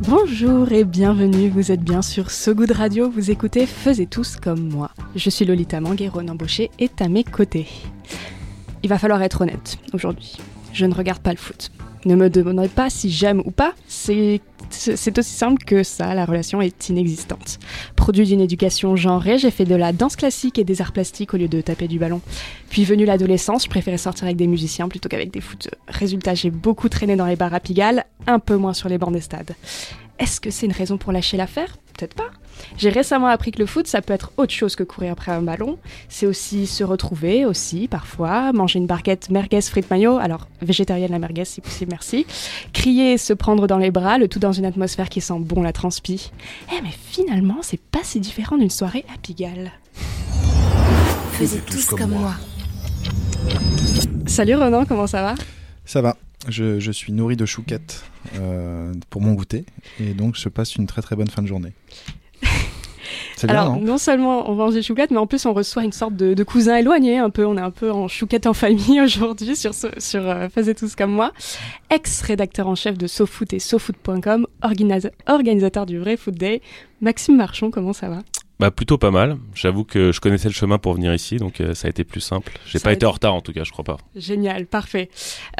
Bonjour et bienvenue, vous êtes bien sur So Good Radio, vous écoutez Faisez tous comme moi. Je suis Lolita Mangueron embauchée est à mes côtés. Il va falloir être honnête aujourd'hui. Je ne regarde pas le foot. Ne me demandez pas si j'aime ou pas, c'est aussi simple que ça, la relation est inexistante. Produit d'une éducation genrée, j'ai fait de la danse classique et des arts plastiques au lieu de taper du ballon. Puis venue l'adolescence, je préférais sortir avec des musiciens plutôt qu'avec des footeux. Résultat, j'ai beaucoup traîné dans les bars à Pigalle, un peu moins sur les bancs des stades. Est-ce que c'est une raison pour lâcher l'affaire? Peut-être pas. J'ai récemment appris que le foot, ça peut être autre chose que courir après un ballon. C'est aussi se retrouver, aussi, parfois, manger une barquette merguez frites mayo, alors végétarienne la merguez si possible, merci. Crier, se prendre dans les bras, le tout dans une atmosphère qui sent bon la transpi. Eh mais finalement, c'est pas si différent d'une soirée à Pigalle. Faisiez tous comme moi. Salut Renan, comment ça va? Ça va. Je, je suis nourri de chouquettes euh, pour mon goûter et donc je passe une très très bonne fin de journée. Bien, Alors, non non seulement on mange des chouquettes, mais en plus on reçoit une sorte de, de cousin éloigné un peu. On est un peu en chouquette en famille aujourd'hui sur, ce- sur euh, Faisez tous comme moi. Ex-rédacteur en chef de SoFoot et SoFoot.com, organisa- organisateur du Vrai Foot Day. Maxime Marchon, comment ça va? Bah plutôt pas mal. J'avoue que je connaissais le chemin pour venir ici, donc euh, ça a été plus simple. J'ai Ça pas été en retard en tout cas, je crois pas. Génial, parfait.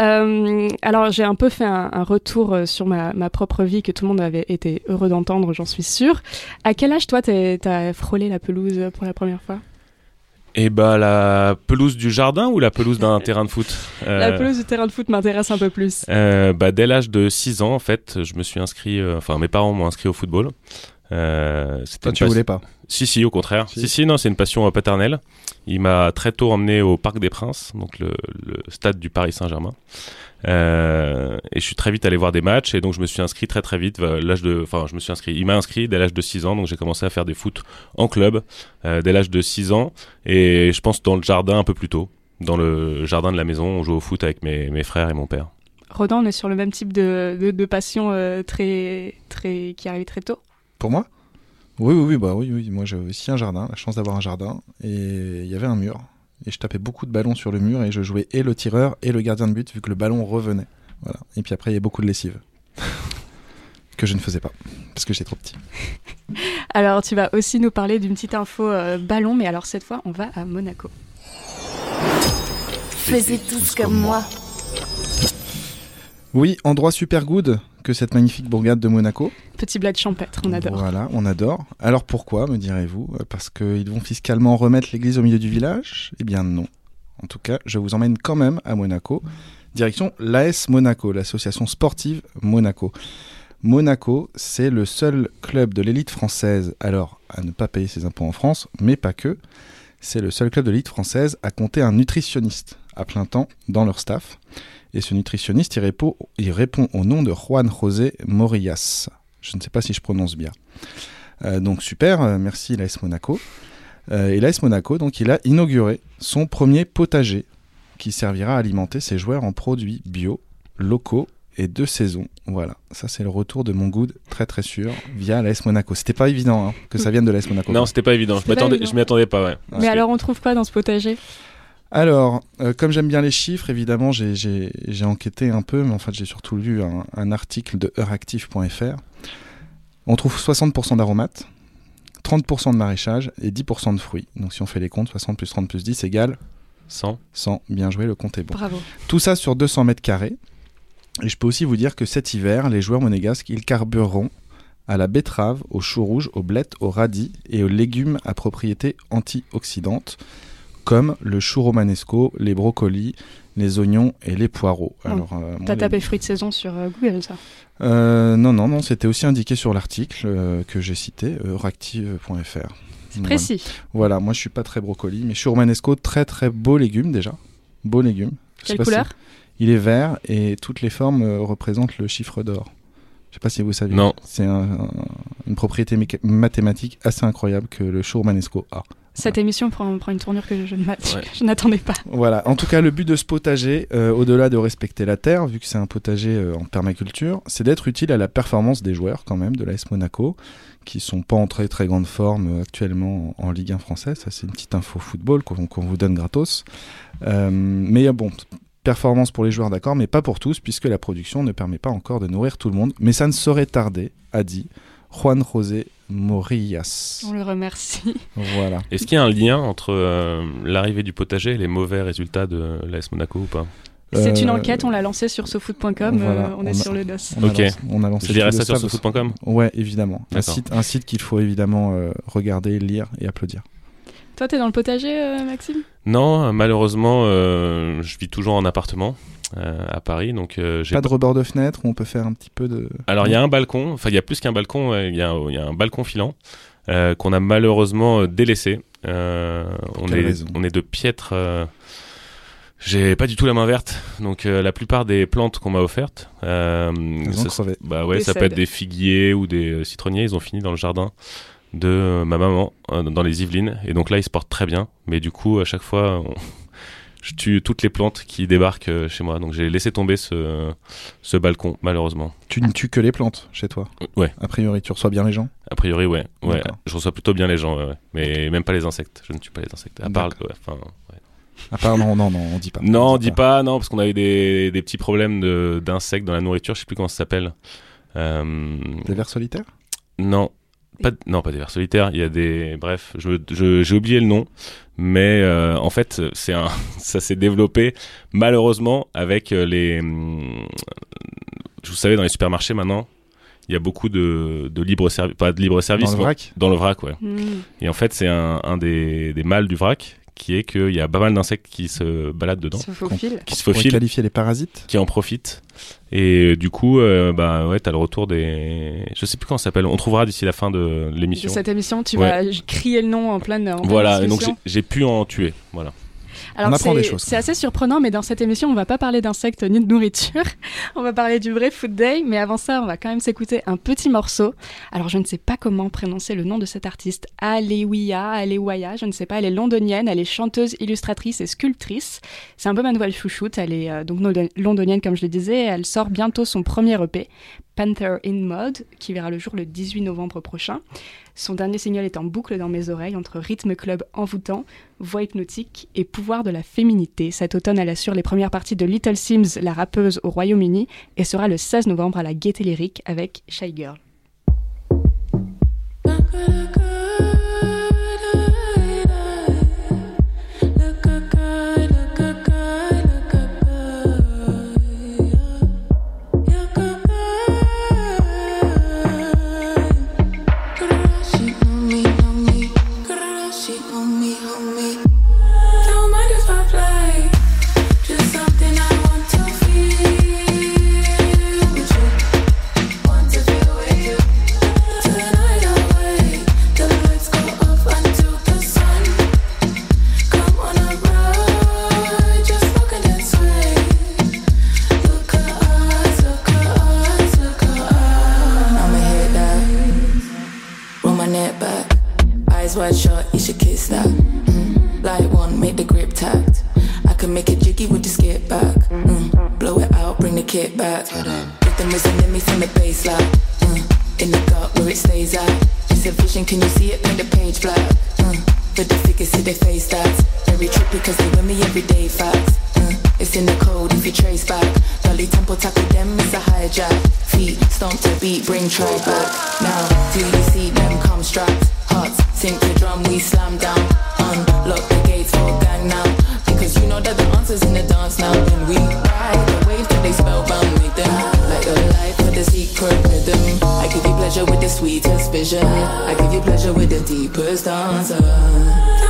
Euh, alors j'ai un peu fait un, un retour euh, sur ma, ma propre vie que tout le monde avait été heureux d'entendre, j'en suis sûre. À quel âge toi t'es- t'as frôlé la pelouse pour la première fois? Et bah la pelouse du jardin ou la pelouse d'un terrain de foot? Euh, La pelouse du terrain de foot m'intéresse un peu plus. euh, bah, dès l'âge de 6 ans, en fait, je me suis inscrit, euh, enfin mes parents m'ont inscrit au football. Euh, Toi, tu passion- voulais pas? Si, si, au contraire. Si. Si, si, non, c'est une passion euh, paternelle. Il m'a très tôt emmené au Parc des Princes, donc le, le stade du Paris Saint-Germain. Euh, et je suis très vite allé voir des matchs, et donc je me suis inscrit très très vite. L'âge de, enfin, je me suis inscrit. Il m'a inscrit dès l'âge de 6 ans, donc j'ai commencé à faire des foot en club euh, dès l'âge de 6 ans, et je pense dans le jardin un peu plus tôt. Dans le jardin de la maison, on jouait au foot avec mes, mes frères et mon père. Rodan, on est sur le même type de, de, de passion euh, très, très, qui arrive très tôt? Pour moi? Oui, oui, oui, bah oui, oui. Moi, j'ai aussi un jardin, la chance d'avoir un jardin, et il y avait un mur. Et je tapais beaucoup de ballons sur le mur et je jouais et le tireur et le gardien de but vu que le ballon revenait. Voilà. Et puis après, il y a beaucoup de lessive. que je ne faisais pas parce que j'étais trop petit. Alors, tu vas aussi nous parler d'une petite info euh, ballon, mais alors cette fois, on va à Monaco. Faisiez tous comme moi. Oui, endroit super good que cette magnifique bourgade de Monaco. Petit bled champêtre, on adore. Voilà, on adore. Alors pourquoi, me direz-vous? Parce qu'ils vont fiscalement remettre l'église au milieu du village? Eh bien non. En tout cas, je vous emmène quand même à Monaco. Direction l'AS Monaco, l'association sportive Monaco. Monaco, c'est le seul club de l'élite française, alors à ne pas payer ses impôts en France, mais pas que. C'est le seul club de l'élite française à compter un nutritionniste à plein temps dans leur staff. Et ce nutritionniste, il répond, il répond au nom de Juan José Morillas. Je ne sais pas si je prononce bien. Euh, donc super, euh, merci l'AS Monaco. Euh, et l'AS Monaco, donc, il a inauguré son premier potager qui servira à alimenter ses joueurs en produits bio, locaux et de saison. Voilà, ça c'est le retour de mon good très très sûr via l'AS Monaco. C'était pas évident hein, que ça vienne de l'AS Monaco. Non, c'était pas évident. Je C'était pas m'attendais, évident. je m'y attendais pas, ouais. Mais alors, on trouve quoi dans ce potager? Alors, euh, comme j'aime bien les chiffres, évidemment, j'ai enquêté un peu, mais en fait, j'ai surtout lu un, un article de heuractif.fr. On trouve 60% d'aromates, 30% de maraîchage et 10% de fruits. Donc, si on fait les comptes, 60 plus 30 plus 10 égale 100. 100. Bien joué, le compte est bon. Bravo. Tout ça sur 200 mètres carrés. Et je peux aussi vous dire que cet hiver, les joueurs monégasques, ils carbureront à la betterave, aux choux rouges, aux blettes, aux radis et aux légumes à propriété antioxydante, comme le chou romanesco, les brocolis, les oignons et les poireaux. Oh, Alors, euh, T'as les- tapé fruits de saison sur euh, Google, ça Euh, Non, non, non, c'était aussi indiqué sur l'article euh, que j'ai cité, euractiv.fr. C'est précis. Voilà, moi je suis pas très brocoli, mais chou romanesco, très très beau légume déjà. Beau légume. Je Quelle si- couleur? Il est vert et toutes les formes euh, représentent le chiffre d'or. Je sais pas si vous savez. Non. C'est un- un- une propriété mathématique assez incroyable que le chaux romanesco a. Cette émission prend, prend une tournure que je, ne m'a- Ouais. je n'attendais pas. Voilà. En tout cas, le but de ce potager, euh, au-delà de respecter la terre, vu que c'est un potager euh, en permaculture, c'est d'être utile à la performance des joueurs quand même de l'AS Monaco, qui sont pas en très très grande forme euh, actuellement en, en Ligue 1 française. Ça, c'est une petite info football qu'on vous donne gratos. Euh, mais bon, performance pour les joueurs, d'accord, mais pas pour tous, puisque la production ne permet pas encore de nourrir tout le monde. Mais ça ne saurait tarder, a dit Juan José Morillas. On le remercie. Voilà. Est-ce qu'il y a un lien entre euh, l'arrivée du potager et les mauvais résultats de l'AS Monaco ou pas? C'est une Euh, enquête, on l'a lancée sur sofoot.com, voilà, euh, on, on est a- sur le dos. On a Ok. lancé- on a lancé Je tout ça sur sofoot.com Ouais, évidemment. Un site, un site qu'il faut évidemment euh, regarder, lire et applaudir. Toi, t'es dans le potager, euh, Maxime? Non, malheureusement, euh, je vis toujours en appartement euh, à Paris, donc euh, j'ai Pas de rebord de fenêtre où on peut faire un petit peu de. Alors il y a un balcon, enfin il y a plus qu'un balcon, il y, a un- il y a un balcon filant euh, qu'on a malheureusement délaissé. Euh, on, est, raison on est de piètre. euh, J'ai pas du tout la main verte, donc euh, la plupart des plantes qu'on m'a offertes, euh, ça- bah ouais, ça peut être des figuiers ou des euh, citronniers, ils ont fini dans le jardin de euh, ma maman euh, dans les Yvelines, et donc là ils se portent très bien, mais du coup à chaque fois on- je tue toutes les plantes qui débarquent euh, chez moi, donc j'ai laissé tomber ce, ce balcon malheureusement. Tu ne tues que les plantes chez toi? Ouais. A priori, tu reçois bien les gens? A priori, ouais. ouais. Je reçois plutôt bien les gens, ouais, ouais. mais même pas les insectes. Je ne tue pas les insectes. À part, ouais, enfin, ouais. À part, non, non, non, on dit pas. Non, on dit pas, non, parce qu'on a eu des, des petits problèmes de- d'insectes dans la nourriture. Je sais plus comment ça s'appelle. Euh, Des vers solitaires? Non, pas, non, pas des vers solitaires. Il y a des, bref, je, je- j'ai oublié le nom, mais euh, en fait, c'est un, ça s'est développé malheureusement avec euh, les, vous savez, dans les supermarchés maintenant, il y a beaucoup de, de libre service, pas de libre service, Dans le vrac? Dans le vrac, ouais. Hmm. Et en fait, c'est un, un des, des mâles du vrac qui est qu'il y a pas mal d'insectes qui se baladent dedans, Se faufile. qui se Pour faufilent, qualifier les parasites qui en profitent. Et euh, du coup, euh, bah ouais, t'as le retour des. Je sais plus comment ça s'appelle. On trouvera d'ici la fin de De l'émission. cette émission, tu Ouais. vas crier le nom en pleine. En pleine Voilà, et donc j'ai pu en tuer. Voilà. Alors On apprend c'est- des choses. C'est assez surprenant, mais dans cette émission, on va pas parler d'insectes ni de nourriture. on va parler du vrai Food Day, mais avant ça, on va quand même s'écouter un petit morceau. Alors je ne sais pas comment prononcer le nom de cette artiste. Alewiya, Alewaya, je ne sais pas. Elle est londonienne, elle est chanteuse, illustratrice et sculptrice. C'est un peu ma nouvelle chouchoute. Elle est euh, donc londonienne, comme je le disais. Elle sort bientôt son premier EP, Panther in Mode, qui verra le jour le 18 novembre prochain. Son dernier single est en boucle dans mes oreilles entre rythme club envoûtant, voix hypnotique et pouvoir de la féminité. Cet automne, elle assure les premières parties de Little Sims, la rappeuse au Royaume-Uni, et sera le 16 novembre à la Gaieté Lyrique avec Shy Girl. It's a vision, can you see it? Paint the page black. Mm. For the figures, see they face that. Very trippy cause they with me every day facts. Mm. It's in the code if you trace back. Dolly tempo tackle them, it's a hijack. Feet stomp to beat, bring try back. Now, do you see them come strapped? Hearts sink the drum, we slam down. Unlock the gates for gang now. Because you know that the answer's in the dance now. And we ride the waves that they spellbound with them. Like a life with a secret rhythm. Give you pleasure with the sweetest vision. I give you pleasure with the deepest answer.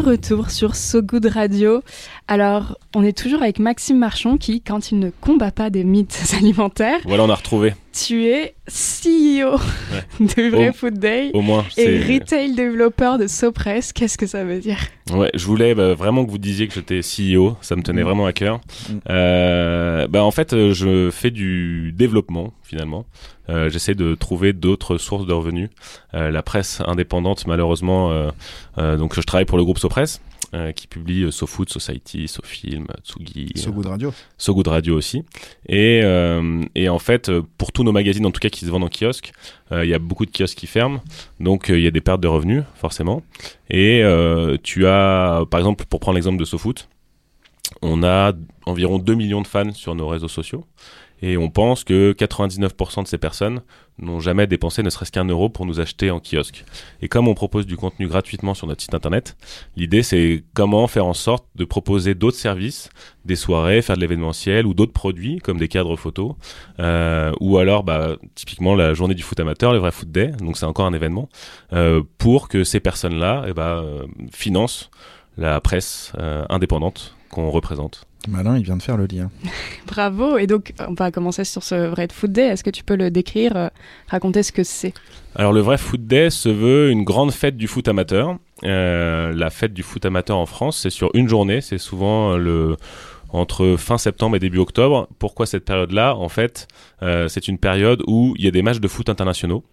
Retour sur So Good Radio. Alors, on est toujours avec Maxime Marchand qui, quand il ne combat pas des mythes alimentaires, Voilà, on a retrouvé. Tu es CEO de Vrai Au- Food Day Au moins, et retail développeur de Sopress. Qu'est-ce que ça veut dire? Ouais, je voulais bah, vraiment que vous disiez que j'étais CEO, ça me tenait Mm. vraiment à cœur. Mm. Euh, bah, en fait, euh, je fais du développement finalement. Euh, J'essaie de trouver d'autres sources de revenus. Euh, la presse indépendante, malheureusement, euh, euh, donc je travaille pour le groupe Sopress. euh, qui publie euh, SoFood, Society, SoFilm, Tsugi, So Good Radio. So Good Radio aussi. Et, euh, et en fait, pour nos magazines, en tout cas qui se vendent en kiosque, euh, il y a beaucoup de kiosques qui ferment, donc euh, il y a des pertes de revenus, forcément. Et euh, tu as, par exemple, pour prendre l'exemple de SoFoot, on a environ 2 millions de fans sur nos réseaux sociaux. Et on pense que 99% de ces personnes n'ont jamais dépensé ne serait-ce qu'un euro pour nous acheter en kiosque. Et comme on propose du contenu gratuitement sur notre site internet, l'idée c'est comment faire en sorte de proposer d'autres services, des soirées, faire de l'événementiel ou d'autres produits comme des cadres photos, euh, ou alors bah, typiquement la journée du foot amateur, le vrai foot day, donc c'est encore un événement, euh, pour que ces personnes-là eh ben, euh, financent la presse euh, indépendante qu'on représente. Malin, il vient de faire le lien. Bravo. Et donc, on va commencer sur ce Vrai Food Day. Est-ce que tu peux le décrire, euh, raconter ce que c'est? Alors le vrai Foot Day se veut une grande fête du foot amateur. Euh, la fête du foot amateur en France, c'est sur une journée, c'est souvent euh, le entre fin septembre et début octobre. Pourquoi cette période-là? En fait, euh, c'est une période où il y a des matchs de foot internationaux.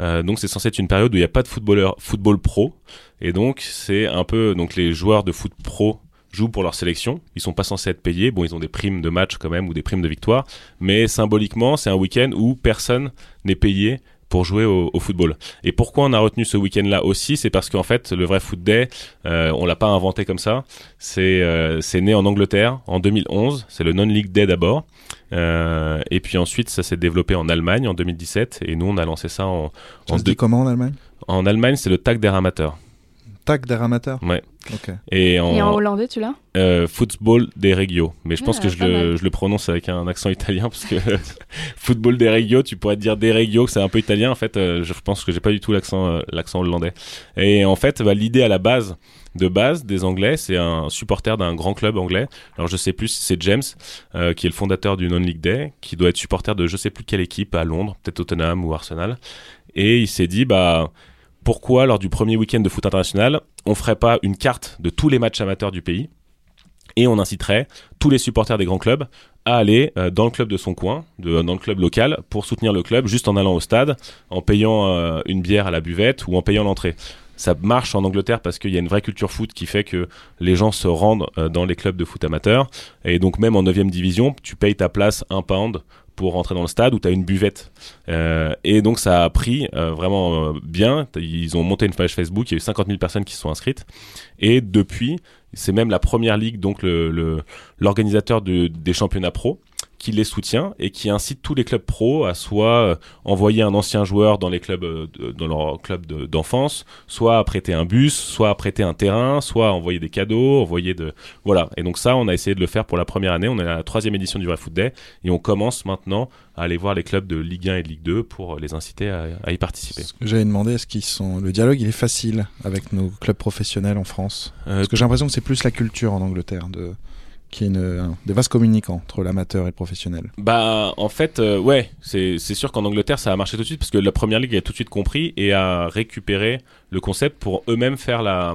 Euh, donc c'est censé être une période où il n'y a pas de footballeur, football pro, et donc c'est un peu donc les joueurs de foot pro jouent pour leur sélection. Ils sont pas censés être payés. Bon, ils ont des primes de match quand même ou des primes de victoire, mais symboliquement, c'est un week-end où personne n'est payé pour jouer au, au football. Et pourquoi on a retenu ce week-end-là aussi C'est parce qu'en fait, le vrai Foot Day, euh, on l'a pas inventé comme ça. C'est euh, né en Angleterre en 2011. C'est le Non-League Day d'abord. Euh, et puis ensuite, ça s'est développé en Allemagne en 2017. Et nous, on a lancé ça en, Ça en, se dit comment en Allemagne? En Allemagne. C'est le Tag der Amateur. Amateur Ouais. Et en, Et en hollandais, tu l'as? Euh, Football des Regio. Mais je pense Ah, que je le, je le prononce avec un accent italien parce que Football des Regio, tu pourrais te dire des Regio, que c'est un peu italien. En fait, euh, je pense que j'ai pas du tout l'accent euh, l'accent hollandais. Et en fait, bah, l'idée à la base de base des Anglais, c'est un supporter d'un grand club anglais. Alors je sais plus si c'est James euh, qui est le fondateur du Non-League Day, qui doit être supporter de je sais plus quelle équipe à Londres, peut-être Tottenham ou Arsenal. Et il s'est dit bah pourquoi lors du premier week-end de foot international, on ferait pas une carte de tous les matchs amateurs du pays et on inciterait tous les supporters des grands clubs à aller euh, dans le club de son coin, dans le club local, pour soutenir le club juste en allant au stade, en payant euh, une bière à la buvette ou en payant l'entrée. Ça marche en Angleterre parce qu'il y a une vraie culture foot qui fait que les gens se rendent euh, dans les clubs de foot amateurs. Et donc même en 9 division, tu payes ta place un pound pour rentrer dans le stade où tu as une buvette. Euh, et donc ça a pris euh, vraiment euh, bien. Ils ont monté une page Facebook, il y a eu 50 000 personnes qui se sont inscrites. Et depuis, c'est même la première ligue, donc le- le- l'organisateur de, des championnats pro, qui les soutient et qui incite tous les clubs pro à soit euh, envoyer un ancien joueur dans les clubs euh, de- dans leur club de- d'enfance, soit à prêter un bus, soit à prêter un terrain, soit à envoyer des cadeaux, envoyer de voilà. Et donc ça, on a essayé de le faire pour la première année. On est à la troisième édition du Vrai Foot Day et on commence maintenant à aller voir les clubs de Ligue 1 et de Ligue 2 pour les inciter à, à y participer. Ce que J'avais demandé, est-ce qu'ils sont. Le dialogue, il est facile avec nos clubs professionnels en France? Euh, Parce que j'ai l'impression que c'est plus la culture en Angleterre, de... qui est une... un- des vases communicants entre l'amateur et le professionnel. Bah, en fait, euh, ouais, c'est sûr qu'en Angleterre, ça a marché tout de suite parce que la première ligue a tout de suite compris et a récupéré le concept pour eux-mêmes faire la,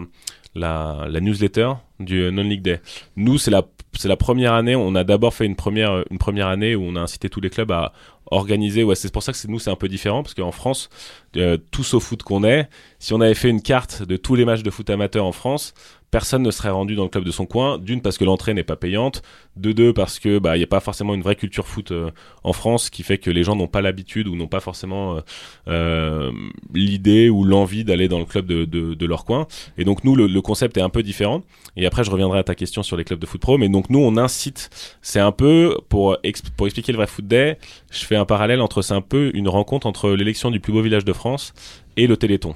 la, la newsletter du Non-League Day. Nous, c'est la, la première année, on a d'abord fait une première, une première année où on a incité tous les clubs à organiser, ouais, c'est pour ça que nous, c'est un peu différent parce qu'en France, euh, tous au foot qu'on est, si on avait fait une carte de tous les matchs de foot amateur en France, personne ne serait rendu dans le club de son coin. D'une parce que l'entrée n'est pas payante, de deux parce que bah il y a pas forcément une vraie culture foot euh, en France qui fait que les gens n'ont pas l'habitude ou n'ont pas forcément euh, euh, l'idée ou l'envie d'aller dans le club de, de, leur coin. Et donc nous le, concept est un peu différent. Et après je reviendrai à ta question sur les clubs de foot pro. Mais donc nous on incite. C'est un peu pour pour expliquer le vrai foot day. Je fais un parallèle entre c'est un peu une rencontre entre l'élection du plus beau village de France et le Téléthon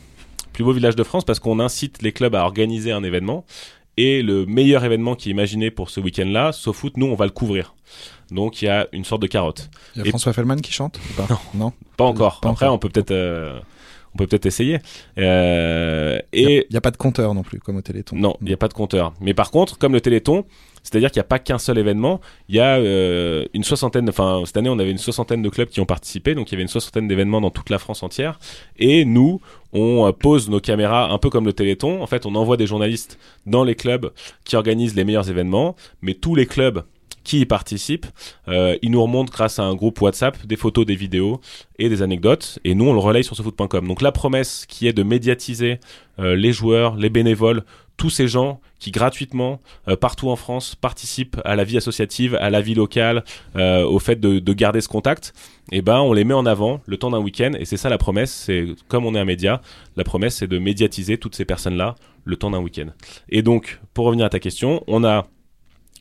plus beau village de France parce qu'on incite les clubs à organiser un événement et le meilleur événement qui est imaginé pour ce week-end-là, sauf foot, nous on va le couvrir. Donc il y a une sorte de carotte. Il y a Et- François Fellman qui chante ou pas? Non. Pas encore. Pas Après encore. on peut peut-être euh, on peut peut-être essayer. Euh, et il n'y a, pas de compteur non plus, comme au Téléthon. Non, il n'y a pas de compteur. Mais par contre, comme le Téléthon, c'est-à-dire qu'il n'y a pas qu'un seul événement. Il y a euh, une soixantaine, enfin cette année on avait une soixantaine de clubs qui ont participé, donc il y avait une soixantaine d'événements dans toute la France entière. Et nous, on euh, pose nos caméras un peu comme le Téléthon. En fait, on envoie des journalistes dans les clubs qui organisent les meilleurs événements, mais tous les clubs qui y participent, euh, ils nous remontent grâce à un groupe WhatsApp des photos, des vidéos et des anecdotes. Et nous, on le relaye sur foot.com. Donc la promesse qui est de médiatiser euh, les joueurs, les bénévoles, tous ces gens qui gratuitement euh, partout en France participent à la vie associative, à la vie locale, euh, au fait de, de, garder ce contact, et eh ben on les met en avant le temps d'un week-end et c'est ça la promesse. C'est comme on est un média, la promesse c'est de médiatiser toutes ces personnes-là le temps d'un week-end. Et donc pour revenir à ta question, on a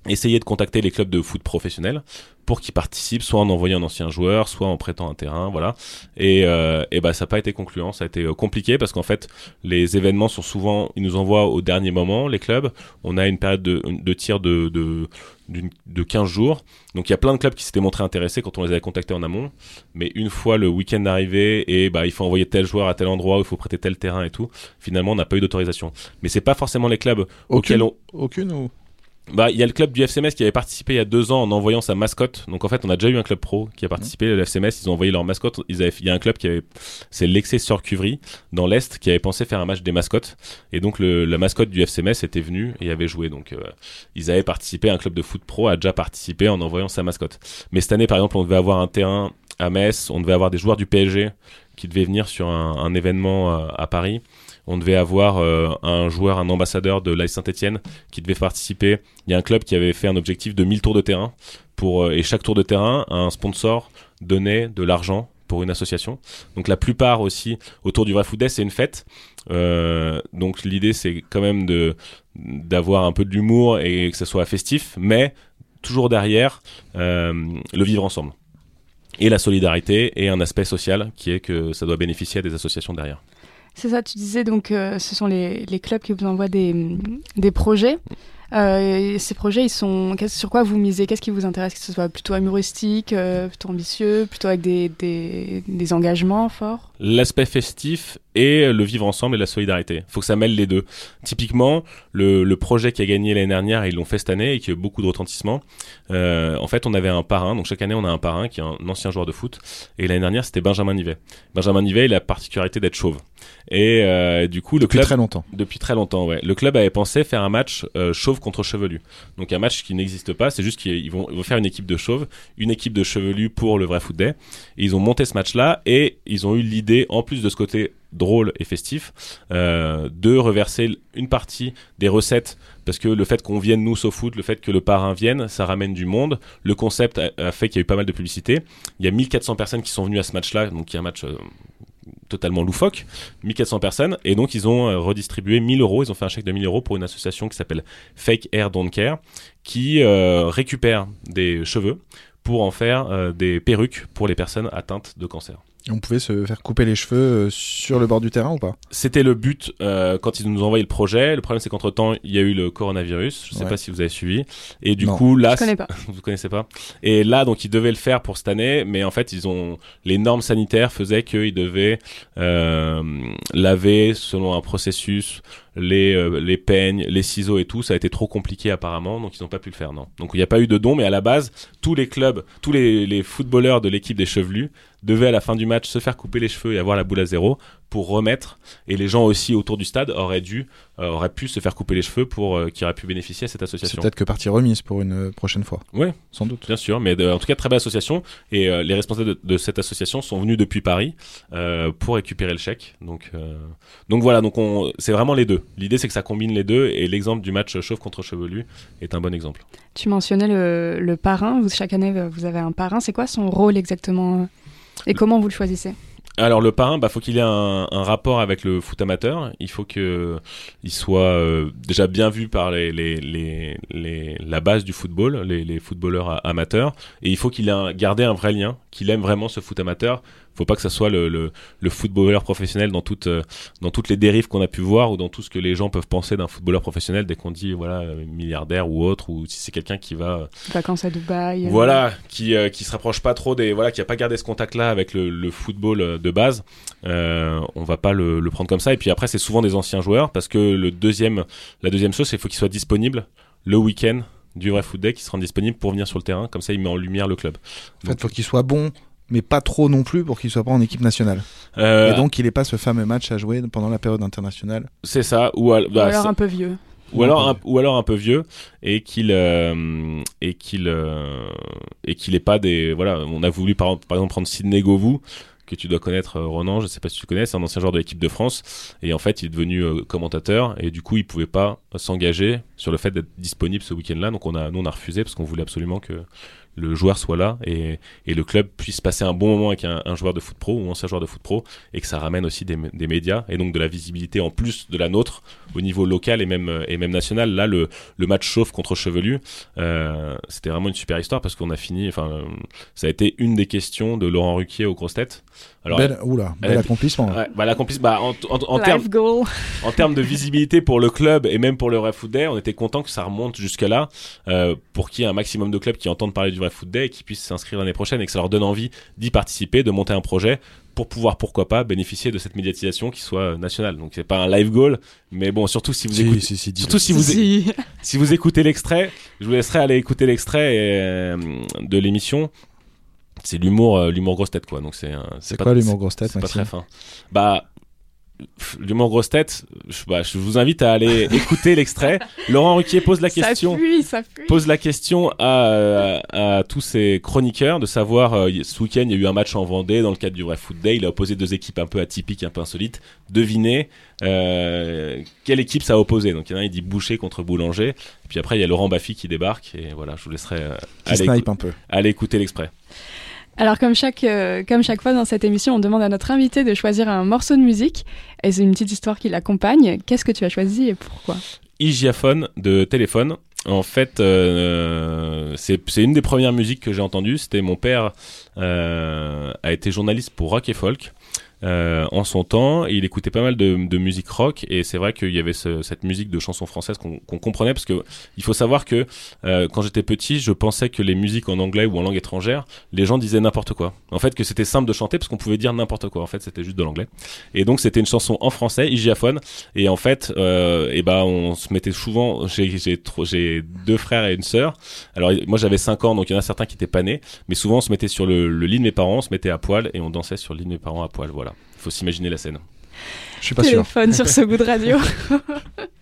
essayé de contacter les clubs de foot professionnels pour qu'ils participent, soit en envoyant un ancien joueur, soit en prêtant un terrain, voilà. Et, euh, et bah ça n'a pas été concluant, ça a été euh, compliqué parce qu'en fait les événements sont souvent, ils nous envoient au dernier moment les clubs. On a une période de, de tir de, de de 15 jours. Donc il y a plein de clubs qui s'étaient montrés intéressés quand on les avait contactés en amont. Mais une fois le week-end arrivé et bah il faut envoyer tel joueur à tel endroit, il faut prêter tel terrain et tout, finalement on n'a pas eu d'autorisation. Mais c'est pas forcément les clubs auxquels on... Aucune ou? Bah, il y a le club du FCMS qui avait participé il y a deux ans en envoyant sa mascotte. Donc en fait, on a déjà eu un club pro qui a participé. Le FCMS, ils ont envoyé leur mascotte. Ils avaient, il y a un club qui avait, c'est l'excès sur Cuvry dans l'est qui avait pensé faire un match des mascottes. Et donc le, la mascotte du FCMS était venue et avait joué. Donc euh, ils avaient participé. Un club de foot pro a déjà participé en envoyant sa mascotte. Mais cette année, par exemple, on devait avoir un terrain à Metz. On devait avoir des joueurs du PSG qui devaient venir sur un, un événement euh, à Paris on devait avoir euh, un joueur, un ambassadeur de l'AS Saint-Etienne qui devait participer. Il y a un club qui avait fait un objectif de 1000 tours de terrain pour euh, et chaque tour de terrain, un sponsor donnait de l'argent pour une association. Donc la plupart aussi autour du vrai foot c'est une fête. Euh, donc l'idée c'est quand même de d'avoir un peu d'humour et que ce soit festif, mais toujours derrière le vivre ensemble et la solidarité et un aspect social qui est que ça doit bénéficier à des associations derrière. C'est ça, tu disais donc euh, ce sont les, clubs qui vous envoient des, projets. Euh, ces projets, ils sont sur quoi vous misez? Qu'est-ce qui vous intéresse? Que ce soit plutôt humoristique, euh, plutôt ambitieux, plutôt avec des, engagements forts? L'aspect festif et le vivre ensemble et la solidarité. Il faut que ça mêle les deux. Typiquement, le, le projet qui a gagné l'année dernière, ils l'ont fait cette année et qui a eu beaucoup de retentissement. Euh, en fait, on avait un parrain. Donc chaque année, on a un parrain qui est un ancien joueur de foot. Et l'année dernière, c'était Benjamin Nivet. Benjamin Nivet, il a la particularité d'être chauve. Et euh, du coup, le depuis club très longtemps. Depuis très longtemps, ouais. Le club avait pensé faire un match euh, chauve contre chevelu. Donc un match qui n'existe pas. C'est juste qu'ils vont, faire une équipe de chauves, une équipe de chevelus pour le vrai foot day. Et ils ont monté ce match-là et ils ont eu l'idée, en plus de ce côté drôle et festif, euh, de reverser une partie des recettes parce que le fait qu'on vienne nous au foot, le fait que le parrain vienne, ça ramène du monde. Le concept a, fait qu'il y a eu pas mal de publicité. Il y a 1400 personnes qui sont venues à ce match-là, donc il y a un match totalement loufoque, 1400 personnes, et donc ils ont euh, redistribué 1000 euros, ils ont fait un chèque de 1000 euros pour une association qui s'appelle Fake Hair Don't Care, qui euh, récupère des cheveux pour en faire euh, des perruques pour les personnes atteintes de cancer. On pouvait se faire couper les cheveux euh, sur le bord du terrain ou pas? C'était le but euh, quand ils nous ont envoyé le projet. Le problème, c'est qu'entre temps, il y a eu le coronavirus. Je sais pas si vous avez suivi. Et du coup, là, je connais pas. vous connaissez pas. Et là, donc, ils devaient le faire pour cette année, mais en fait, ils ont les normes sanitaires faisaient qu'ils devaient euh, laver selon un processus les, euh, les peignes, les ciseaux et tout, ça a été trop compliqué apparemment, donc ils n'ont pas pu le faire, non. Donc il n'y a pas eu de don, mais à la base, tous les clubs, tous les, les footballeurs de l'équipe des chevelus devaient à la fin du match se faire couper les cheveux et avoir la boule à zéro pour remettre. Et les gens aussi autour du stade auraient dû, euh, auraient pu se faire couper les cheveux pour euh, qu'ils auraient pu bénéficier à cette association. C'est peut-être que partie remise pour une euh, prochaine fois. Oui, sans doute. Bien sûr, mais de, en tout cas très belle association. Et les responsables de, de, cette association sont venus depuis Paris pour récupérer le chèque. Donc, donc voilà, donc on, c'est vraiment les deux. L'idée c'est que ça combine les deux. Et l'exemple du match chauve contre chevelu est un bon exemple. Tu mentionnais le, le parrain. Vous, chaque année, vous avez un parrain. C'est quoi son rôle exactement? Et comment vous le choisissez? Alors le parrain, bah faut qu'il ait un, un, rapport avec le foot amateur. Il faut que il soit euh, déjà bien vu par les, les, les, la base du football, les, footballeurs amateurs, et il faut qu'il ait gardé un vrai lien, qu'il aime vraiment ce foot amateur. Faut pas que ça soit le, le, le footballeur professionnel dans toutes euh, dans toutes les dérives qu'on a pu voir ou dans tout ce que les gens peuvent penser d'un footballeur professionnel dès qu'on dit voilà euh, milliardaire ou autre ou si c'est quelqu'un qui va Vacances à Dubaï. euh, voilà, qui euh, qui se rapproche pas trop des voilà, qui a pas gardé ce contact-là avec le, le football euh, de base. Euh, on va pas le, le prendre comme ça. Et puis après, c'est souvent des anciens joueurs parce que le deuxième, la deuxième chose, c'est qu'il faut qu'il soit disponible le week-end du vrai foot day, qui se rend disponible pour venir sur le terrain. Comme ça, il met en lumière le club. En fait, faut qu'il soit bon, mais pas trop non plus pour qu'il soit pas en équipe nationale. Euh, Et donc, il n'ait pas ce fameux match à jouer pendant la période internationale. c'est ça. Ou, al- Ou bah, alors un peu vieux. ou alors un, ou alors un peu vieux et qu'il euh, et qu'il euh, et qu'il ait pas des voilà on a voulu par, par exemple prendre Sidney Govou que tu dois connaître euh, Ronan je sais pas si tu connais c'est un ancien joueur de l'équipe de France et en fait il est devenu euh, commentateur et du coup il pouvait pas s'engager sur le fait d'être disponible ce week-end là donc on a nous on a refusé parce qu'on voulait absolument que le joueur soit là et, et le club puisse passer un bon moment avec un, un joueur de foot pro ou ancien joueur de foot pro et que ça ramène aussi des, médias et donc de la visibilité en plus de la nôtre au niveau local et même euh, national. Là le, match chauffe contre Chevelu c'était vraiment une super histoire parce qu'on a fini enfin ça a été une des questions de Laurent Ruquier aux grosses têtes alors bel, oula, bel elle- accomplissement. ouais, bah, bah, en, en, en Life termes goal. en termes de visibilité pour le club et même pour le vrai foot day, on était content que ça remonte jusque là euh, pour qu'il y ait un maximum de clubs qui entendent parler du vrai foot day et qui puissent s'inscrire l'année prochaine et que ça leur donne envie d'y participer, de monter un projet pour pouvoir pourquoi pas bénéficier de cette médiatisation qui soit nationale. Donc c'est pas un live goal, mais bon surtout si vous Si, écoutez si, si, dis-le. surtout si vous Si. si vous écoutez l'extrait, je vous laisserai aller écouter l'extrait euh, de l'émission. C'est l'humour euh, l'humour grosse tête quoi. Donc c'est un- C'est quoi l'humour grosse tête, c'est pas très fin. Bah, l'humour grosse tête, je, bah, je vous invite à aller écouter l'extrait. Laurent Ruquier pose la question. Ça fuit, ça fuit. Pose la question à, à, tous ces chroniqueurs de savoir, euh, ce week-end, il y a eu un match en Vendée dans le cadre du vrai foot day. Il a opposé deux équipes un peu atypiques, un peu insolites. Devinez euh, quelle équipe ça a opposé. Donc il y en a un, il dit Boucher contre Boulanger. Et puis après, il y a Laurent Baffy qui débarque. Et voilà, je vous laisserai euh, aller, snipe un peu. aller écouter l'extrait. Alors comme chaque, euh, comme chaque fois dans cette émission, on demande à notre invité de choisir un morceau de musique et c'est une petite histoire qui l'accompagne. Qu'est-ce que tu as choisi et pourquoi? Hygiaphone de téléphone. En fait, euh, c'est c'est une des premières musiques que j'ai entendues. C'était mon père euh, a été journaliste pour rock et folk. Euh, en son temps, il écoutait pas mal de, de musique rock, et c'est vrai qu'il y avait ce- cette musique de chansons françaises qu'on qu'on comprenait, parce que il faut savoir que euh, quand j'étais petit, je pensais que les musiques en anglais ou en langue étrangère, les gens disaient n'importe quoi. En fait, que c'était simple de chanter parce qu'on pouvait dire n'importe quoi. En fait, c'était juste de l'anglais. Et donc, c'était une chanson en français, hygiaphone, et en fait, euh, et ben, on se mettait souvent. J'ai deux frères et une sœur. Alors, moi, j'avais 5 ans, donc il y en a certains qui étaient pas nés, mais souvent, on se mettait sur le, le lit de mes parents, on se mettait à poil et on dansait sur le lit de mes parents à poil. Voilà. Il faut s'imaginer la scène. Je suis pas sûr. Téléphone sur ce goût de radio.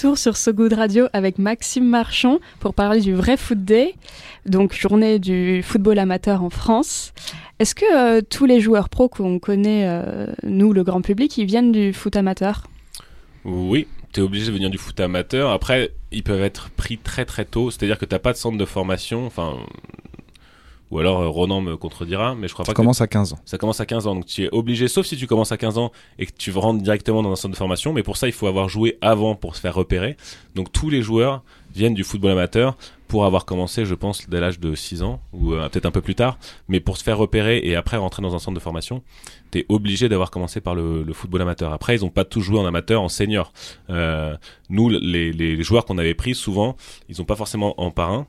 retour sur So Good Radio avec Maxime Marchand pour parler du vrai Foot Day, donc journée du football amateur en France. Est-ce que euh, tous les joueurs pros qu'on connaît, euh, nous, le grand public, ils viennent du foot amateur? Oui, tu es obligé de venir du foot amateur. Après, ils peuvent être pris très très tôt, c'est-à-dire que t'as pas de centre de formation, enfin, ou alors euh, Ronan me contredira, mais je crois Ça pas commence à 15 ans. ça commence à 15 ans, donc tu es obligé, sauf si tu commences à 15 ans et que tu rentres directement dans un centre de formation, mais pour ça il faut avoir joué avant pour se faire repérer. Donc tous les joueurs viennent du football amateur pour avoir commencé, je pense, dès l'âge de 6 ans, ou euh, peut-être un peu plus tard, mais pour se faire repérer et après rentrer dans un centre de formation, t'es obligé d'avoir commencé par le, le football amateur. Après, ils ont pas tous joué en amateur, en senior. Euh, nous, les, les, les joueurs qu'on avait pris, souvent, ils ont pas forcément en parrain,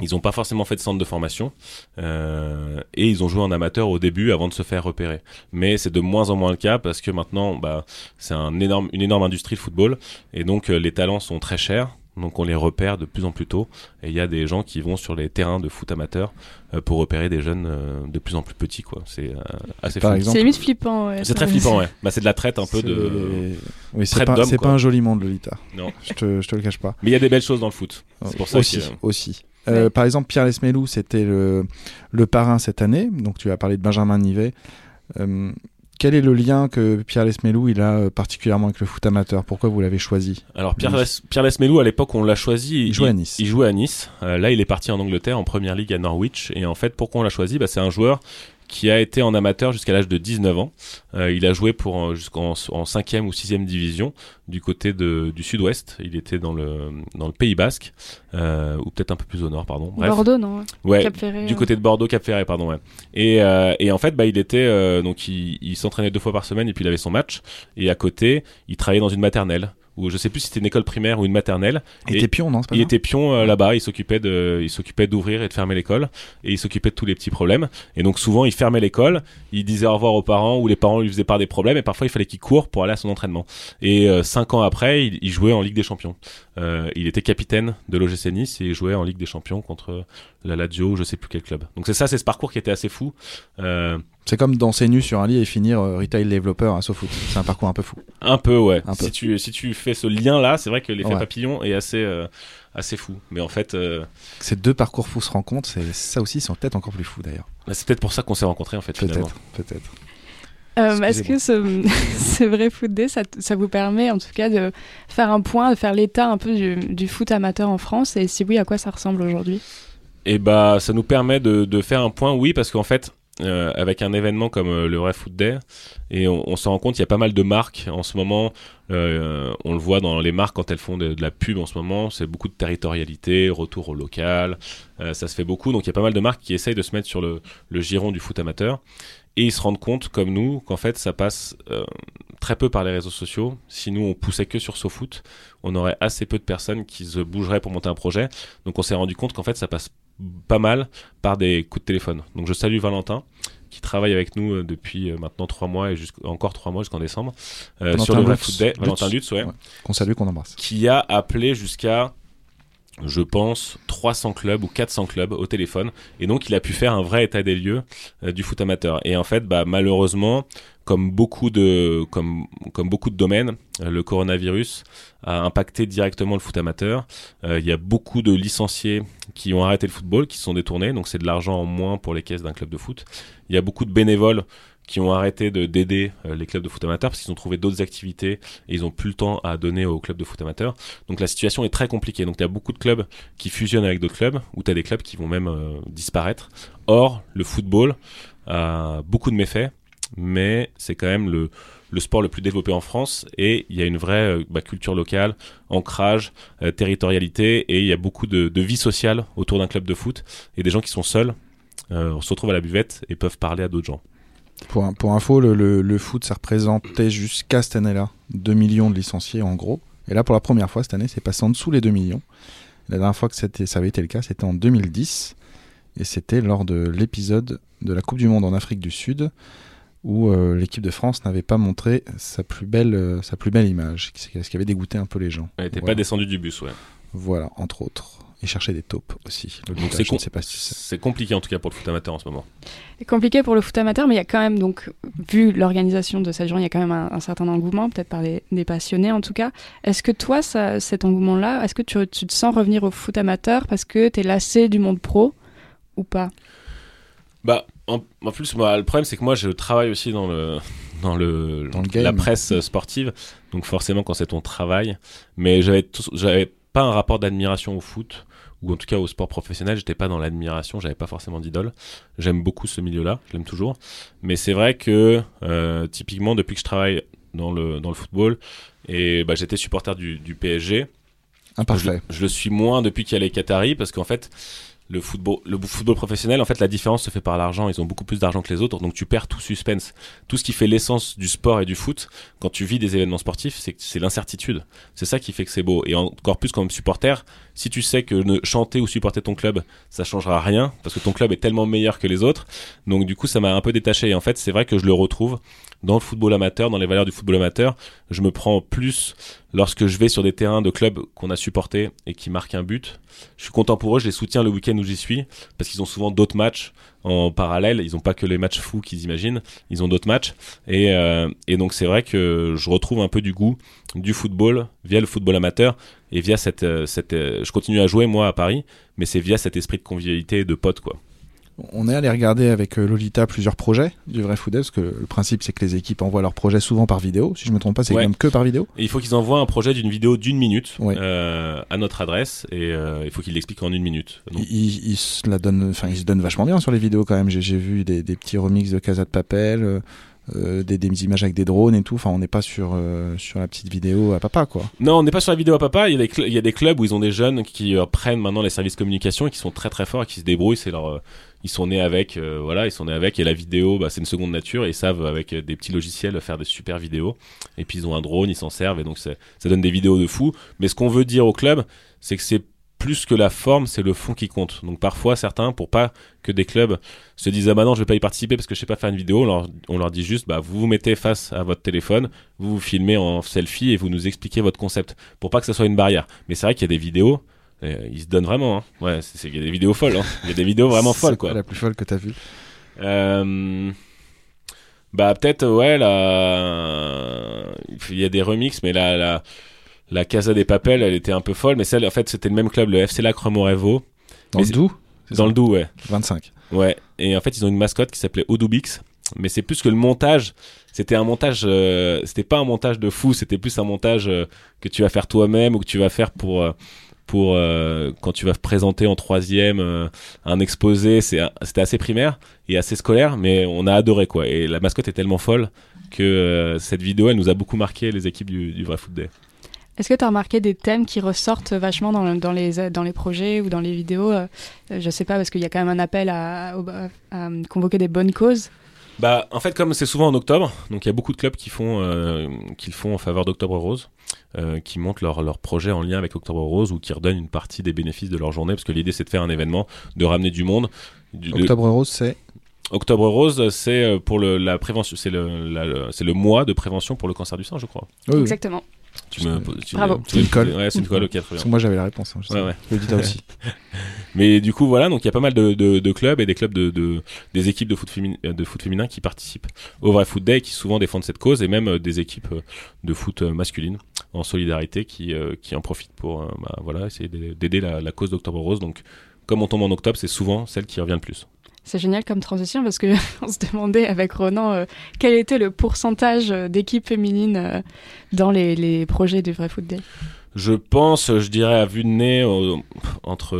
ils ont pas forcément fait de centre de formation euh, et ils ont joué en amateur au début avant de se faire repérer. Mais c'est de moins en moins le cas parce que maintenant, bah, c'est un énorme, une énorme industrie le football et donc euh, les talents sont très chers. Donc on les repère de plus en plus tôt et il y a des gens qui vont sur les terrains de foot amateur euh, pour repérer des jeunes euh, de plus en plus petits quoi. C'est euh, assez Par fou. exemple- C'est limite flippant. ouais. C'est très flippant ouais. Bah c'est de la traite un peu de Oui, c'est traite pas, un joli monde, Lolita. non. Je te, je te le cache pas. Mais il y a des belles choses dans le foot. C'est pour ça aussi, que aussi. Euh. Par exemple, Pierre Lesmelou, c'était le, le parrain cette année. Donc, tu as parlé de Benjamin Nivet. Euh, quel est le lien que Pierre Lesmelou il a euh, particulièrement avec le foot amateur? Pourquoi vous l'avez choisi? Alors Pierre. Les- Pierre Lesmelou à l'époque on l'a choisi. Il jouait à Nice. Il jouait à Nice. Euh, là il est parti en Angleterre en première ligue à Norwich. Et en fait pourquoi on l'a choisi? Bah, C'est un joueur qui a été en amateur jusqu'à l'âge de 19 ans. Euh, il a joué pour euh, jusqu'en en cinquième ou sixième division du côté de, du sud-ouest. Il était dans le dans le Pays Basque euh, ou peut-être un peu plus au nord, pardon. Bref, Bordeaux, non ouais, Cap Ferré. du côté de Bordeaux, Cap Ferré, pardon. Ouais. Et, euh, et en fait, bah, il était donc il, il s'entraînait deux fois par semaine et puis il avait son match. Et à côté, il travaillait dans une maternelle ou je sais plus si c'était une école primaire ou une maternelle. Il était pion, non pas Il était pion euh, là-bas, il s'occupait de, il s'occupait d'ouvrir et de fermer l'école, et il s'occupait de tous les petits problèmes. Et donc souvent, il fermait l'école, il disait au revoir aux parents, ou les parents lui faisaient part des problèmes, et parfois il fallait qu'il court pour aller à son entraînement. Et euh, cinq ans après, il, il jouait en Ligue des Champions. Euh, il était capitaine de l'OGC Nice et il jouait en Ligue des Champions contre la Lazio, je sais plus quel club. Donc c'est ça, c'est ce parcours qui était assez fou. Euh, C'est comme danser nu sur un lit et finir euh, retail developer à SoFoot. C'est un parcours un peu fou. un peu, ouais. Un peu. Si tu si tu fais ce lien-là, c'est vrai que l'effet Ouais. papillon est assez euh, assez fou. Mais en fait. euh, Ces deux parcours fous se rencontrent, c'est ça aussi, ils sont peut-être encore plus fous d'ailleurs. Bah, c'est peut-être pour ça qu'on s'est rencontrés en fait finalement. Peut-être, peut-être. Euh, Est-ce que ce, ce vrai foot day, ça, ça vous permet en tout cas de faire un point, de faire l'état un peu du, du foot amateur en France? Et si oui, à quoi ça ressemble aujourd'hui? Et bah ça nous permet de, de faire un point, oui, parce qu'en fait, euh, avec un événement comme euh, le vrai Foot Day, et on, on se rend compte, il y a pas mal de marques en ce moment. euh, on le voit dans les marques quand elles font de, la pub en ce moment, c'est beaucoup de territorialité, retour au local, ça se fait beaucoup. Donc il y a pas mal de marques qui essayent de se mettre sur le, le giron du foot amateur, et ils se rendent compte, comme nous, qu'en fait ça passe très peu par les réseaux sociaux. Si nous on poussait que sur SoFoot, on aurait assez peu de personnes qui se bougeraient pour monter un projet. Donc on s'est rendu compte qu'en fait ça passe pas mal par des coups de téléphone. Donc je salue Valentin qui travaille avec nous euh, depuis euh, maintenant trois mois et encore trois mois jusqu'en décembre euh, sur le vrai. Foot Day. Valentin Lutz. Ouais. Qu'on salue, qu'on embrasse. qui a appelé jusqu'à je pense 300 clubs ou 400 clubs au téléphone. Et donc il a pu faire un vrai état des lieux euh, du foot amateur. Et en fait bah malheureusement comme beaucoup de comme comme beaucoup de domaines euh, le coronavirus a impacté directement le foot amateur. Euh, il y a beaucoup de licenciés qui ont arrêté le football qui se sont détournés. Donc c'est de l'argent en moins pour les caisses d'un club de foot. Il y a beaucoup de bénévoles qui ont arrêté de d'aider euh, les clubs de foot amateur parce qu'ils ont trouvé d'autres activités et ils ont plus le temps à donner aux clubs de foot amateur donc la situation est très compliquée. Donc il y a beaucoup de clubs qui fusionnent avec d'autres clubs, ou tu as des clubs qui vont même euh, disparaître. Or, le football a beaucoup de méfaits, mais c'est quand même le, sport le plus développé en France et il y a une vraie euh, bah, culture locale, ancrage, territorialité et il y a beaucoup de, vie sociale autour d'un club de foot et des gens qui sont seuls euh, se retrouvent à la buvette et peuvent parler à d'autres gens. Pour, un- pour info, le, le- le foot, ça représentait jusqu'à cette année-là 2 millions de licenciés en gros. Et là, pour la première fois cette année, c'est passé en dessous les 2 millions. La dernière fois que ça avait été le cas, c'était en 2010. Et c'était lors de l'épisode de la Coupe du Monde en Afrique du Sud, où euh, l'équipe de France n'avait pas montré sa plus belle, euh, sa plus belle image, ce qui avait dégoûté un peu les gens. Elle n'était Voilà. pas descendu du bus, ouais. Voilà, entre autres. Et chercher des taupes aussi. C'est si compliqué en tout cas pour le foot amateur en ce moment. C'est compliqué pour le foot amateur, mais il y a quand même, donc, vu l'organisation de cette journée, il y a quand même un, un certain engouement, peut-être par des, des passionnés en tout cas. Est-ce que toi, ça, cet engouement-là, est-ce que tu, tu te sens revenir au foot amateur parce que tu es lassé du monde pro ou pas? Bah, en, en plus, moi, le problème, c'est que moi, je travaille aussi dans le, dans le, Dans le la presse euh, sportive. Donc, forcément, quand c'est ton travail. Mais j'avais pas un rapport d'admiration au foot, ou en tout cas au sport professionnel. J'étais pas dans l'admiration, j'avais pas forcément d'idole. J'aime beaucoup ce milieu-là, je l'aime toujours. Mais c'est vrai que, euh, typiquement, depuis que je travaille dans le, dans le football, et bah, j'étais supporter du, du PSG. Imparfait. Je, je le suis moins depuis qu'il y a les Qataris parce qu'en fait, le football, le football professionnel, en fait, la différence se fait par l'argent. Ils ont beaucoup plus d'argent que les autres, donc tu perds tout suspense. Tout ce qui fait l'essence du sport et du foot, quand tu vis des événements sportifs, c'est c'est l'incertitude. C'est ça qui fait que c'est beau. Et encore plus comme supporter, si tu sais que ne chanter ou supporter ton club, ça changera rien parce que ton club est tellement meilleur que les autres. Donc du coup, ça m'a un peu détaché. Et en fait, c'est vrai que je le retrouve dans le football amateur, dans les valeurs du football amateur. Je me prends plus lorsque je vais sur des terrains de clubs qu'on a supportés et qui marquent un but. Je suis content pour eux, je les soutiens le week-end où j'y suis parce qu'ils ont souvent d'autres matchs en parallèle. Ils n'ont pas que les matchs fous qu'ils imaginent, ils ont d'autres matchs. Et, euh, et donc c'est vrai que je retrouve un peu du goût du football via le football amateur et via cette, euh, cette euh, je continue à jouer moi à Paris, mais c'est via cet esprit de convivialité et de potes quoi. On est allé regarder avec euh, Lolita plusieurs projets du vrai foot parce que le principe c'est que les équipes envoient leurs projets souvent par vidéo. Si je me trompe pas, c'est Ouais. quand même que par vidéo. Et il faut qu'ils envoient un projet d'une vidéo d'une minute Ouais. euh, à notre adresse et euh, il faut qu'ils l'expliquent en une minute. Donc, Ils, se la donnent, enfin ils se donnent vachement bien sur les vidéos quand même. J'ai j'ai vu des, des petits remixes de Casa de Papel, euh, euh, des, des images avec des drones et tout. Enfin on n'est pas sur euh, sur la petite vidéo à papa quoi. Non, on n'est pas sur la vidéo à papa. Il y, a des il y a des clubs où ils ont des jeunes qui euh, prennent maintenant les services communication et qui sont très très forts et qui se débrouillent. C'est leur, euh, ils sont nés avec, euh, voilà, ils sont nés avec. Et la vidéo, bah, c'est une seconde nature. Et ils savent avec des petits logiciels faire des super vidéos. Et puis ils ont un drone, ils s'en servent et donc ça donne des vidéos de fou. Mais ce qu'on veut dire au club, c'est que c'est plus que la forme, c'est le fond qui compte. Donc parfois certains, pour pas que des clubs se disent ah bah non je vais pas y participer parce que je sais pas faire une vidéo, on leur, on leur dit juste bah vous vous mettez face à votre téléphone, vous vous filmez en selfie et vous nous expliquez votre concept pour pas que ça soit une barrière. Mais c'est vrai qu'il y a des vidéos, euh, ils se donnent vraiment. Hein. Ouais, c'est il y a des vidéos folles. hein. Il y a des vidéos vraiment folles quoi. La plus folle que t'as vue? Euh, bah peut-être ouais là il y a des remixes mais la la la Casa des Papels elle était un peu folle mais celle en fait c'était le même club le FC Lac Remorevo Dans Mais le Doubs dans le Doubs ouais 25. Ouais, et en fait, ils ont une mascotte qui s'appelait Odubix, mais c'est plus que le montage. C'était un montage, euh, c'était pas un montage de fou, c'était plus un montage euh, que tu vas faire toi-même ou que tu vas faire pour euh, pour euh, quand tu vas présenter en troisième euh, un exposé. C'était assez primaire et assez scolaire, mais on a adoré quoi. Et la mascotte est tellement folle que euh, cette vidéo, elle nous a beaucoup marqué les équipes du, du vrai foot day. Est-ce que tu as remarqué des thèmes qui ressortent vachement dans, le- dans, les, dans les projets ou dans les vidéos euh, Je sais pas, parce qu'il y a quand même un appel à, convoquer des bonnes causes? Bah, en fait, comme c'est souvent en octobre, donc il y a beaucoup de clubs qui font, euh, qui le font en faveur d'Octobre Rose, euh, qui montent leur, leur projet en lien avec Octobre Rose ou qui redonnent une partie des bénéfices de leur journée, parce que l'idée c'est de faire un événement, de ramener du monde. Du- de- Octobre Rose, c'est? Octobre Rose, c'est pour le, la prévention, c'est le, la- le- c'est le mois de prévention pour le cancer du sein, je crois. Oui, oui. Tu me, tu, Bravo. tu- C'est une colle. Ouais, c'est une colle, ok, très Parce bien. que moi j'avais la réponse. hein. Ouais, ouais. Je le dis toi aussi. Mais du coup, voilà, donc il y a pas mal de, de, de clubs et des clubs de, de des équipes de foot, féminin, de foot féminin qui participent au vrai foot day, et qui souvent défendent cette cause, et même euh, des équipes euh, de foot euh, masculine en solidarité qui euh, qui en profitent pour euh, bah, voilà essayer d'aider d'aider la, la cause d'Octobre Rose. Donc, comme on tombe en octobre, c'est souvent celle qui revient le plus. C'est génial comme transition parce que on se demandait avec Ronan euh, quel était le pourcentage euh, d'équipes féminines euh, dans les, projets du vrai foot. Je pense, je dirais à vue de nez, entre,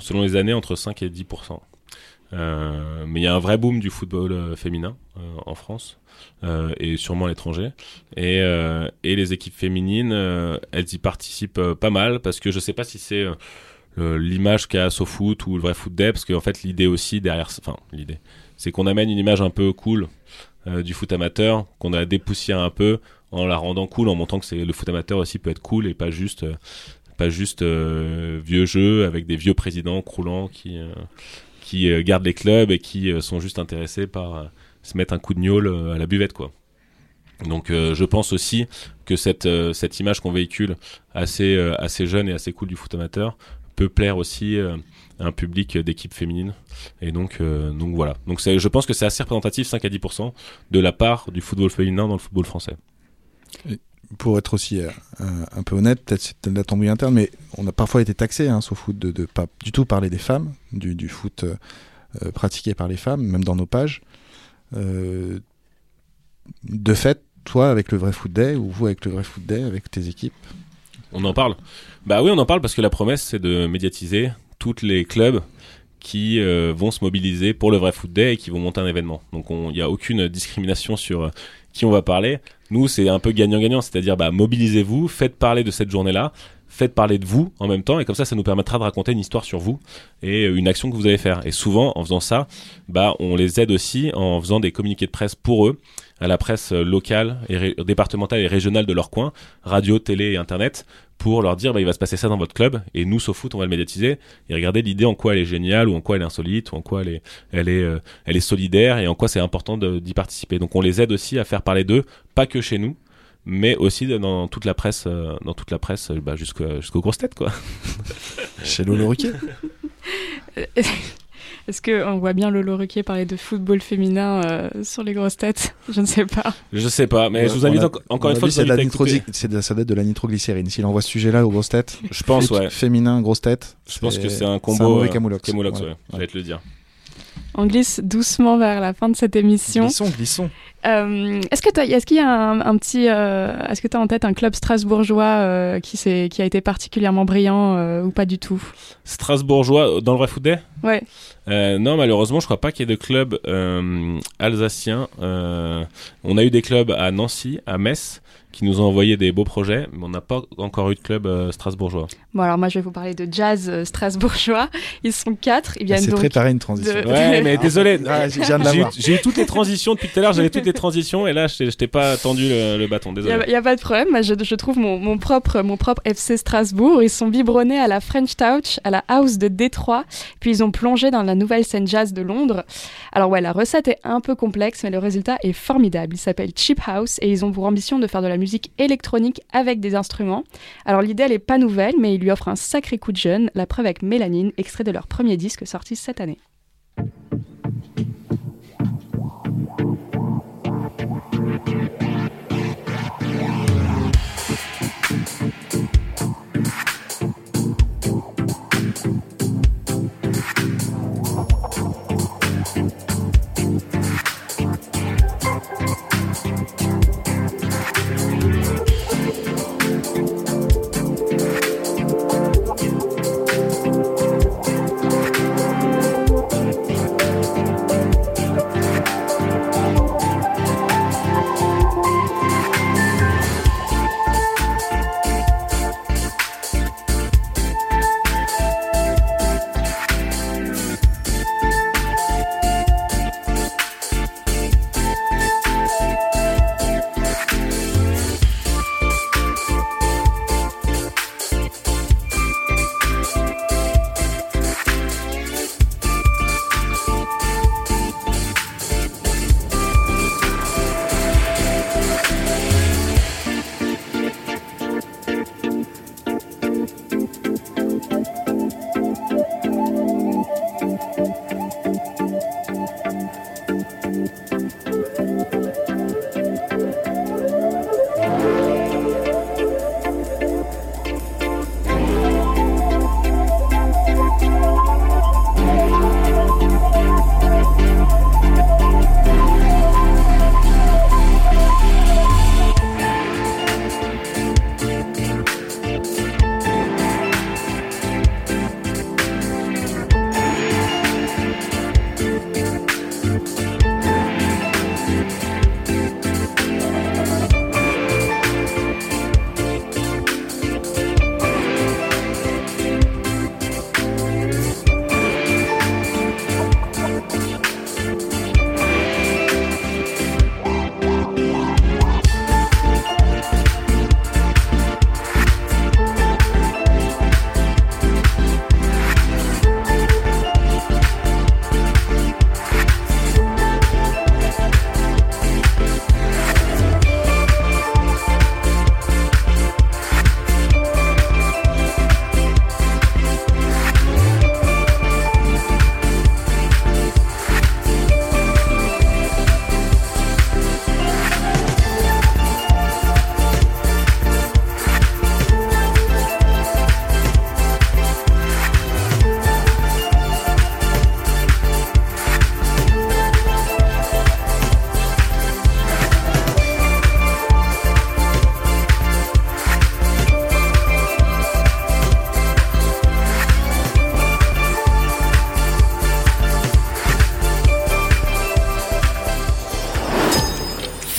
selon les années, entre 5 et 10% euh, Mais il y a un vrai boom du football féminin en France et sûrement à l'étranger. Et, et les équipes féminines, elles y participent pas mal parce que je sais pas si c'est l'image qu'a SoFoot ou le vrai foot day, parce qu'en fait l'idée aussi derrière, enfin l'idée, c'est qu'on amène une image un peu cool euh, du foot amateur, qu'on a dépoussière un peu en la rendant cool, en montrant que le foot amateur aussi peut être cool et pas juste euh, pas juste euh, vieux jeu avec des vieux présidents croulants qui qui gardent les clubs et qui sont juste intéressés par se mettre un coup de gnôle à la buvette quoi. Donc je pense aussi que cette cette image qu'on véhicule assez assez jeune et assez cool du foot amateur peut plaire aussi euh, à un public d'équipe féminine. Et donc, euh, donc voilà. Donc je pense que c'est assez représentatif, 5 à 10% de la part du football féminin dans le football français. Pour être aussi euh, un, peu honnête, peut-être c'est de la tambouille interne, mais on a parfois été taxé, hein, sur foot, de, de pas du tout parler des femmes, du, foot euh, euh, pratiqué par les femmes, même dans nos pages. Euh, de fait, toi, avec le vrai foot day, ou vous avec le vrai foot day, avec tes équipes, On en parle Bah oui, on en parle parce que la promesse, c'est de médiatiser tous les clubs qui euh, vont se mobiliser pour le vrai foot day et qui vont monter un événement. Donc il n'y a aucune discrimination sur euh, qui on va parler. Nous, c'est un peu gagnant-gagnant, c'est-à-dire bah, mobilisez-vous, faites parler de cette journée-là, faites parler de vous en même temps, et comme ça, ça nous permettra de raconter une histoire sur vous et euh, une action que vous allez faire. Et souvent, en faisant ça, bah, on les aide aussi en faisant des communiqués de presse pour eux à la presse locale et départementale et régionale de leur coin, radio, télé et internet, pour leur dire bah, il va se passer ça dans votre club et nous SoFoot on va le médiatiser et regarder l'idée en quoi elle est géniale ou en quoi elle est insolite ou en quoi elle est elle est euh, elle est solidaire et en quoi c'est important d'y participer. Donc on les aide aussi à faire parler d'eux, pas que chez nous mais aussi dans toute la presse euh, dans toute la presse euh, bah, jusqu'aux grosses têtes quoi. chez Lolo Ruquier Est-ce qu'on voit bien Lolo Ruquier parler de football féminin euh, sur les grosses têtes? Je ne sais pas. Je sais pas mais je vous invite a- encore une fois c'est de à c'est de- ça date de la nitroglycérine. S'il envoie ce sujet-là aux grosses têtes, Je pense ouais. féminin, grosse tête, Je pense que c'est c'est un un combo mauvais euh, camoulox. camoulox, Ouais. ouais. J'allais te le dire. On glisse doucement vers la fin de cette émission. Glissons, glissons. Euh, est-ce que t'as- est-ce qu'il y a un, un petit, euh, est-ce que tu as en tête un club strasbourgeois euh, qui, s'est- qui a été particulièrement brillant euh, ou pas du tout? Strasbourgeois dans le vrai foot day? Ouais. Euh, non, malheureusement, je crois pas qu'il y ait de club euh, alsacien. Euh, on a eu des clubs à Nancy, à Metz, qui nous ont envoyé des beaux projets, mais on n'a pas encore eu de club euh, strasbourgeois. Bon alors moi je vais vous parler de jazz euh, strasbourgeois. Ils sont quatre. Ils viennent C'est donc. préparé une transition. de- Ouais, mais désolé. Ah, viens de J'ai eu, toutes les transitions depuis tout à l'heure, j'avais toutes les transitions et là je t'ai- pas tendu le, le bâton, Il désolé. n'y a, pas de problème, je, je trouve mon, mon propre, mon propre FC Strasbourg. Ils sont biberonnés à la French Touch, à la House de Détroit, puis ils ont plongé dans la nouvelle scène jazz de Londres. Alors ouais, la recette est un peu complexe, mais le résultat est formidable. Il s'appelle Cheap House et ils ont pour ambition de faire de la musique électronique avec des instruments. Alors l'idée, elle est pas nouvelle, mais il lui offre un sacré coup de jeune, la preuve avec Mélanine, extrait de leur premier disque sorti cette année.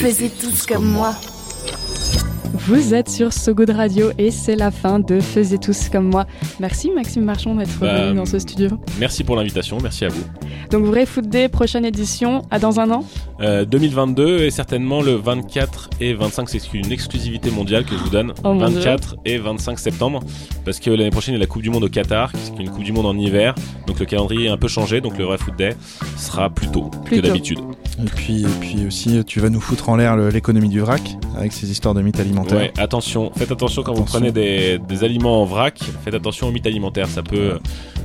Faisez tous comme moi. Vous êtes sur So Good Radio et c'est la fin de Faisez tous comme moi. Merci Maxime Marchand d'être Bah, venu dans ce studio. Merci pour l'invitation, merci à vous. Donc Vrai Foot Day, prochaine édition, à dans un an? Euh, 2022 et certainement le 24 et 25, c'est une exclusivité mondiale que je vous donne. Oh mon 24 et 25 septembre, parce que l'année prochaine il y a la Coupe du Monde au Qatar, qui est une Coupe du Monde en hiver, donc le calendrier est un peu changé, donc le vrai Foot Day sera plus tôt Plus que d'habitude. Et puis, et puis aussi, tu vas nous foutre en l'air l'économie du vrac avec ces histoires de mythes alimentaires. Ouais, attention, faites attention quand vous prenez des, des aliments en vrac, faites attention aux mythes alimentaires, ça peut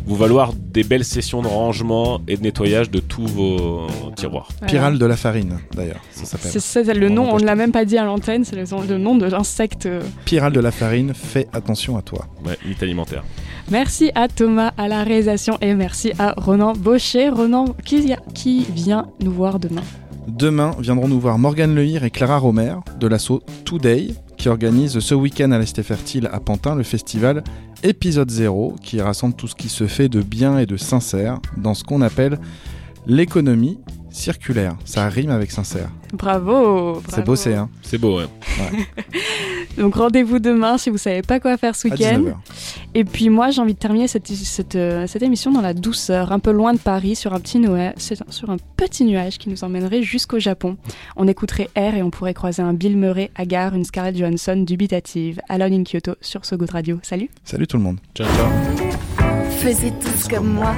vous valoir des belles sessions de rangement et de nettoyage de tous vos tiroirs. Pyrale de la farine, d'ailleurs, ça s'appelle. C'est ça, le nom, on ne l'a même pas dit à l'antenne, c'est le, le nom de l'insecte. euh. Pyrale de la farine, fais attention à toi. Ouais, mythes alimentaires. Merci à Thomas à la réalisation et merci à Ronan Baucher. Ronan qui, vient nous voir demain. Demain viendront nous voir Morgane Lehir et Clara Romer de l'assaut Today qui organise ce week-end à la Fertile à Pantin le festival Épisode 0 qui rassemble tout ce qui se fait de bien et de sincère dans ce qu'on appelle l'économie circulaire. Ça rime avec sincère. Bravo, C'est bravo. bossé, hein C'est beau, ouais. Donc rendez-vous demain si vous savez pas quoi faire ce week-end. 19h. Et puis moi j'ai envie de terminer cette, cette, euh, cette émission dans la douceur, un peu loin de Paris, sur un petit nuage, sur un petit nuage qui nous emmènerait jusqu'au Japon. On écouterait Air et on pourrait croiser un Bill Murray à gare, une Scarlett Johansson dubitative. Alone in Kyoto sur So Good Radio. Salut Salut tout le monde. Ciao, ciao. Faisez tous comme moi.